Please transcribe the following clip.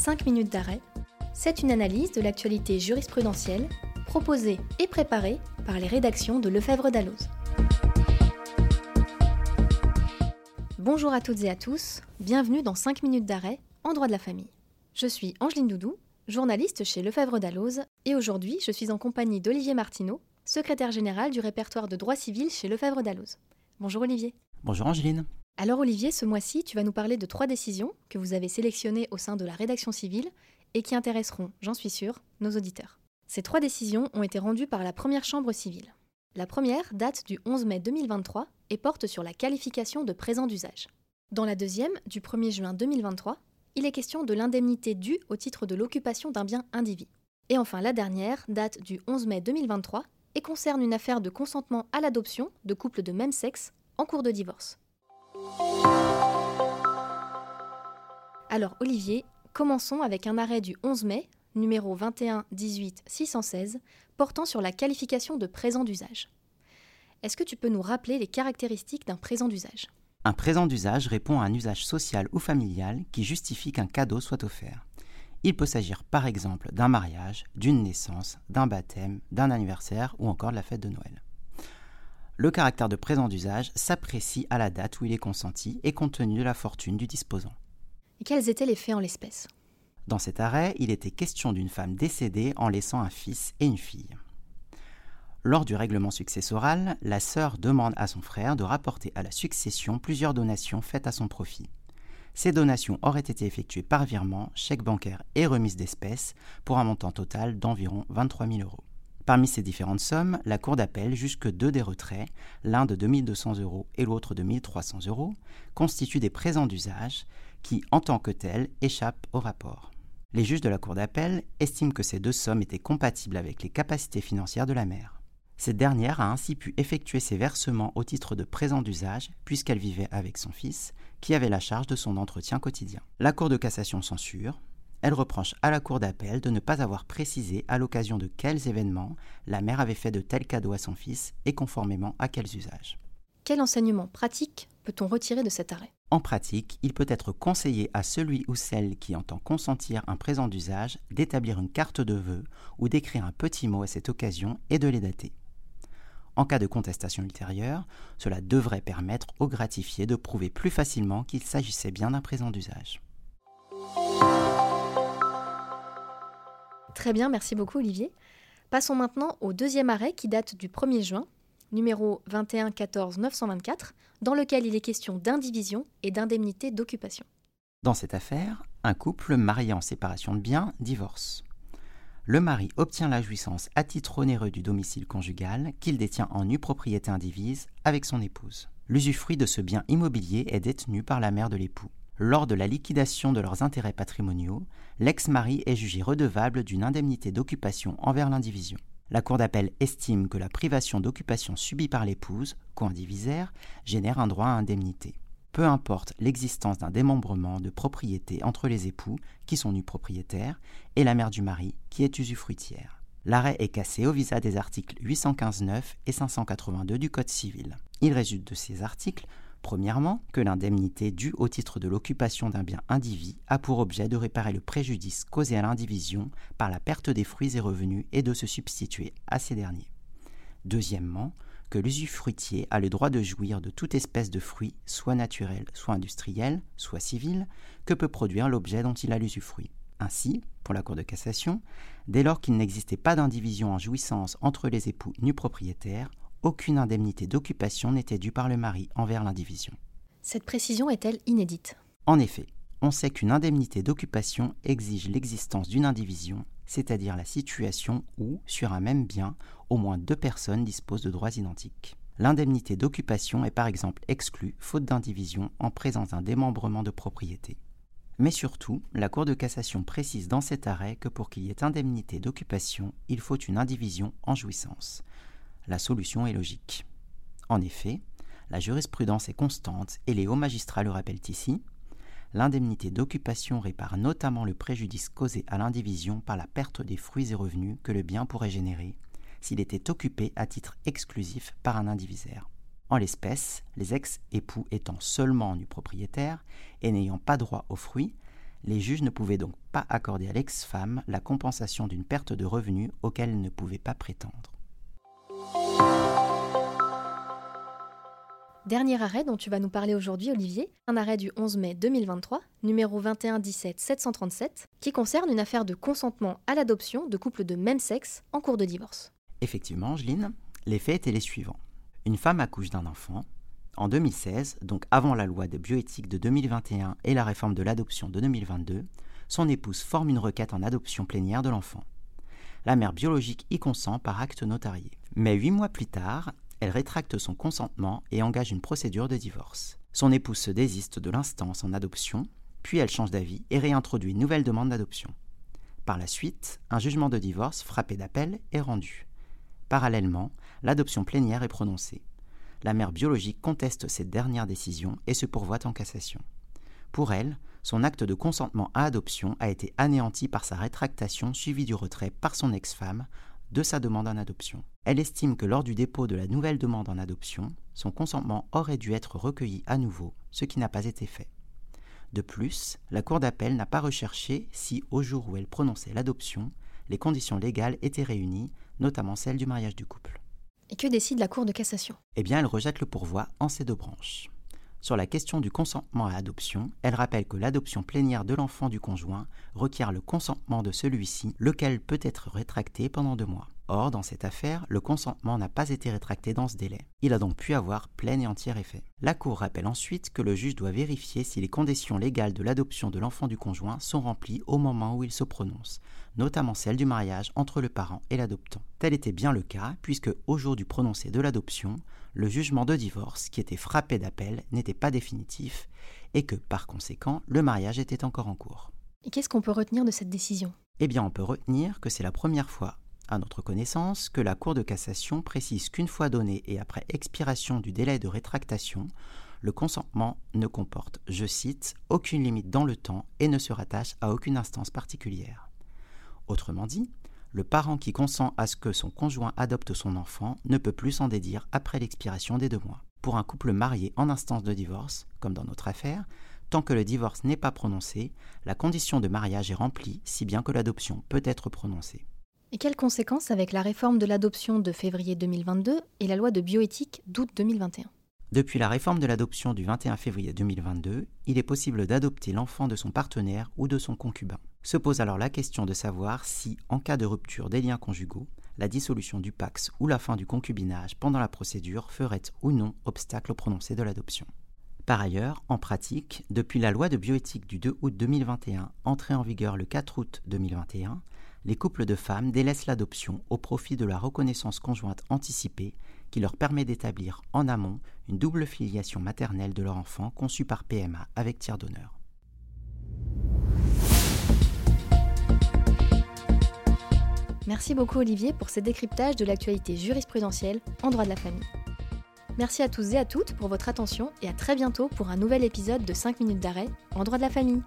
5 minutes d'arrêt, c'est une analyse de l'actualité jurisprudentielle proposée et préparée par les rédactions de Lefebvre d'Alloz. Bonjour à toutes et à tous, bienvenue dans 5 minutes d'arrêt en droit de la famille. Je suis Angeline Doudou, journaliste chez Lefebvre d'Alloz, et aujourd'hui je suis en compagnie d'Olivier Martineau, secrétaire général du répertoire de droit civil chez Lefebvre d'Alloz. Bonjour Olivier. Bonjour Angeline. Alors Olivier, ce mois-ci, tu vas nous parler de trois décisions que vous avez sélectionnées au sein de la rédaction civile et qui intéresseront, j'en suis sûre, nos auditeurs. Ces trois décisions ont été rendues par la première chambre civile. La première date du 11 mai 2023 et porte sur la qualification de présent d'usage. Dans la deuxième, du 1er juin 2023, il est question de l'indemnité due au titre de l'occupation d'un bien indivis. Et enfin, la dernière date du 11 mai 2023 et concerne une affaire de consentement à l'adoption de couples de même sexe en cours de divorce. Alors Olivier, commençons avec un arrêt du 11 mai, numéro 21 18 616, portant sur la qualification de présent d'usage. Est-ce que tu peux nous rappeler les caractéristiques d'un présent d'usage? Un présent d'usage répond à un usage social ou familial qui justifie qu'un cadeau soit offert. Il peut s'agir par exemple d'un mariage, d'une naissance, d'un baptême, d'un anniversaire ou encore de la fête de Noël. Le caractère de présent d'usage s'apprécie à la date où il est consenti et compte tenu de la fortune du disposant. Et quels étaient les faits en l'espèce? Dans cet arrêt, il était question d'une femme décédée en laissant un fils et une fille. Lors du règlement successoral, la sœur demande à son frère de rapporter à la succession plusieurs donations faites à son profit. Ces donations auraient été effectuées par virement, chèque bancaire et remise d'espèces pour un montant total d'environ 23 000 euros. Parmi ces différentes sommes, la Cour d'appel juge que deux des retraits, l'un de 2200 euros et l'autre de 1300 euros, constituent des présents d'usage qui, en tant que tels, échappent au rapport. Les juges de la Cour d'appel estiment que ces deux sommes étaient compatibles avec les capacités financières de la mère. Cette dernière a ainsi pu effectuer ses versements au titre de présent d'usage puisqu'elle vivait avec son fils, qui avait la charge de son entretien quotidien. La Cour de cassation censure, elle reproche à la Cour d'appel de ne pas avoir précisé à l'occasion de quels événements la mère avait fait de tels cadeaux à son fils et conformément à quels usages. Quel enseignement pratique peut-on retirer de cet arrêt? En pratique, il peut être conseillé à celui ou celle qui entend consentir un présent d'usage d'établir une carte de vœux ou d'écrire un petit mot à cette occasion et de les dater. En cas de contestation ultérieure, cela devrait permettre au gratifié de prouver plus facilement qu'il s'agissait bien d'un présent d'usage. Très bien, merci beaucoup Olivier. Passons maintenant au deuxième arrêt qui date du 1er juin, numéro 21 14 924, dans lequel il est question d'indivision et d'indemnité d'occupation. Dans cette affaire, un couple marié en séparation de biens divorce. Le mari obtient la jouissance à titre onéreux du domicile conjugal qu'il détient en nue propriété indivise avec son épouse. L'usufruit de ce bien immobilier est détenu par la mère de l'époux. Lors de la liquidation de leurs intérêts patrimoniaux, l'ex-mari est jugé redevable d'une indemnité d'occupation envers l'indivision. La Cour d'appel estime que la privation d'occupation subie par l'épouse, co-indivisaire, génère un droit à indemnité. Peu importe l'existence d'un démembrement de propriété entre les époux, qui sont nus propriétaires, et la mère du mari, qui est usufruitière. L'arrêt est cassé au visa des articles 815.9 et 582 du Code civil. Il résulte de ces articles Premièrement, que l'indemnité due au titre de l'occupation d'un bien indivis a pour objet de réparer le préjudice causé à l'indivision par la perte des fruits et revenus et de se substituer à ces derniers. Deuxièmement, que l'usufruitier a le droit de jouir de toute espèce de fruit, soit naturel, soit industriel, soit civil, que peut produire l'objet dont il a l'usufruit. Ainsi, pour la Cour de cassation, dès lors qu'il n'existait pas d'indivision en jouissance entre les époux nus propriétaires, aucune indemnité d'occupation n'était due par le mari envers l'indivision. Cette précision est-elle inédite? En effet, on sait qu'une indemnité d'occupation exige l'existence d'une indivision, c'est-à-dire la situation où, sur un même bien, au moins deux personnes disposent de droits identiques. L'indemnité d'occupation est par exemple exclue, faute d'indivision, en présence d'un démembrement de propriété. Mais surtout, la Cour de cassation précise dans cet arrêt que pour qu'il y ait indemnité d'occupation, il faut une indivision en jouissance la solution est logique. En effet, la jurisprudence est constante et les hauts magistrats le rappellent ici. L'indemnité d'occupation répare notamment le préjudice causé à l'indivision par la perte des fruits et revenus que le bien pourrait générer s'il était occupé à titre exclusif par un indivisaire. En l'espèce, les ex-époux étant seulement nus propriétaires et n'ayant pas droit aux fruits, Les juges ne pouvaient donc pas accorder à l'ex-femme la compensation d'une perte de revenus auquel elle ne pouvait pas prétendre. Dernier arrêt dont tu vas nous parler aujourd'hui, Olivier, un arrêt du 11 mai 2023, numéro 21-17-737, qui concerne une affaire de consentement à l'adoption de couples de même sexe en cours de divorce. Effectivement, Angeline, les faits étaient les suivants. Une femme accouche d'un enfant. En 2016, donc avant la loi de bioéthique de 2021 et la réforme de l'adoption de 2022, son épouse forme une requête en adoption plénière de l'enfant. La mère biologique y consent par acte notarié. Mais huit mois plus tard, elle rétracte son consentement et engage une procédure de divorce. Son épouse se désiste de l'instance en adoption, puis elle change d'avis et réintroduit une nouvelle demande d'adoption. Par la suite, un jugement de divorce frappé d'appel est rendu. Parallèlement, l'adoption plénière est prononcée. La mère biologique conteste cette dernière décision et se pourvoit en cassation. Pour elle, son acte de consentement à adoption a été anéanti par sa rétractation suivie du retrait par son ex-femme de sa demande en adoption. Elle estime que lors du dépôt de la nouvelle demande en adoption, son consentement aurait dû être recueilli à nouveau, ce qui n'a pas été fait. De plus, la Cour d'appel n'a pas recherché si, au jour où elle prononçait l'adoption, les conditions légales étaient réunies, notamment celles du mariage du couple. Et que décide la Cour de cassation? Eh bien, elle rejette le pourvoi en ces deux branches. Sur la question du consentement à adoption, elle rappelle que l'adoption plénière de l'enfant du conjoint requiert le consentement de celui-ci, lequel peut être rétracté pendant deux mois. Or, dans cette affaire, le consentement n'a pas été rétracté dans ce délai. Il a donc pu avoir plein et entier effet. La Cour rappelle ensuite que le juge doit vérifier si les conditions légales de l'adoption de l'enfant du conjoint sont remplies au moment où il se prononce, notamment celle du mariage entre le parent et l'adoptant. Tel était bien le cas, puisque au jour du prononcé de l'adoption, le jugement de divorce, qui était frappé d'appel, n'était pas définitif, et que, par conséquent, le mariage était encore en cours. Et qu'est-ce qu'on peut retenir de cette décision? Eh bien, on peut retenir que c'est la première fois à notre connaissance, que la Cour de cassation précise qu'une fois donné et après expiration du délai de rétractation, le consentement ne comporte, je cite, aucune limite dans le temps et ne se rattache à aucune instance particulière. Autrement dit, le parent qui consent à ce que son conjoint adopte son enfant ne peut plus s'en dédire après l'expiration des deux mois. Pour un couple marié en instance de divorce, comme dans notre affaire, tant que le divorce n'est pas prononcé, la condition de mariage est remplie si bien que l'adoption peut être prononcée. Et quelles conséquences avec la réforme de l'adoption de février 2022 et la loi de bioéthique d'août 2021 Depuis la réforme de l'adoption du 21 février 2022, il est possible d'adopter l'enfant de son partenaire ou de son concubin. Se pose alors la question de savoir si, en cas de rupture des liens conjugaux, la dissolution du Pax ou la fin du concubinage pendant la procédure ferait ou non obstacle au prononcé de l'adoption. Par ailleurs, en pratique, depuis la loi de bioéthique du 2 août 2021, entrée en vigueur le 4 août 2021, les couples de femmes délaissent l'adoption au profit de la reconnaissance conjointe anticipée qui leur permet d'établir en amont une double filiation maternelle de leur enfant conçu par PMA avec tiers d'honneur. Merci beaucoup Olivier pour ce décryptage de l'actualité jurisprudentielle en droit de la famille. Merci à tous et à toutes pour votre attention et à très bientôt pour un nouvel épisode de 5 minutes d'arrêt en droit de la famille.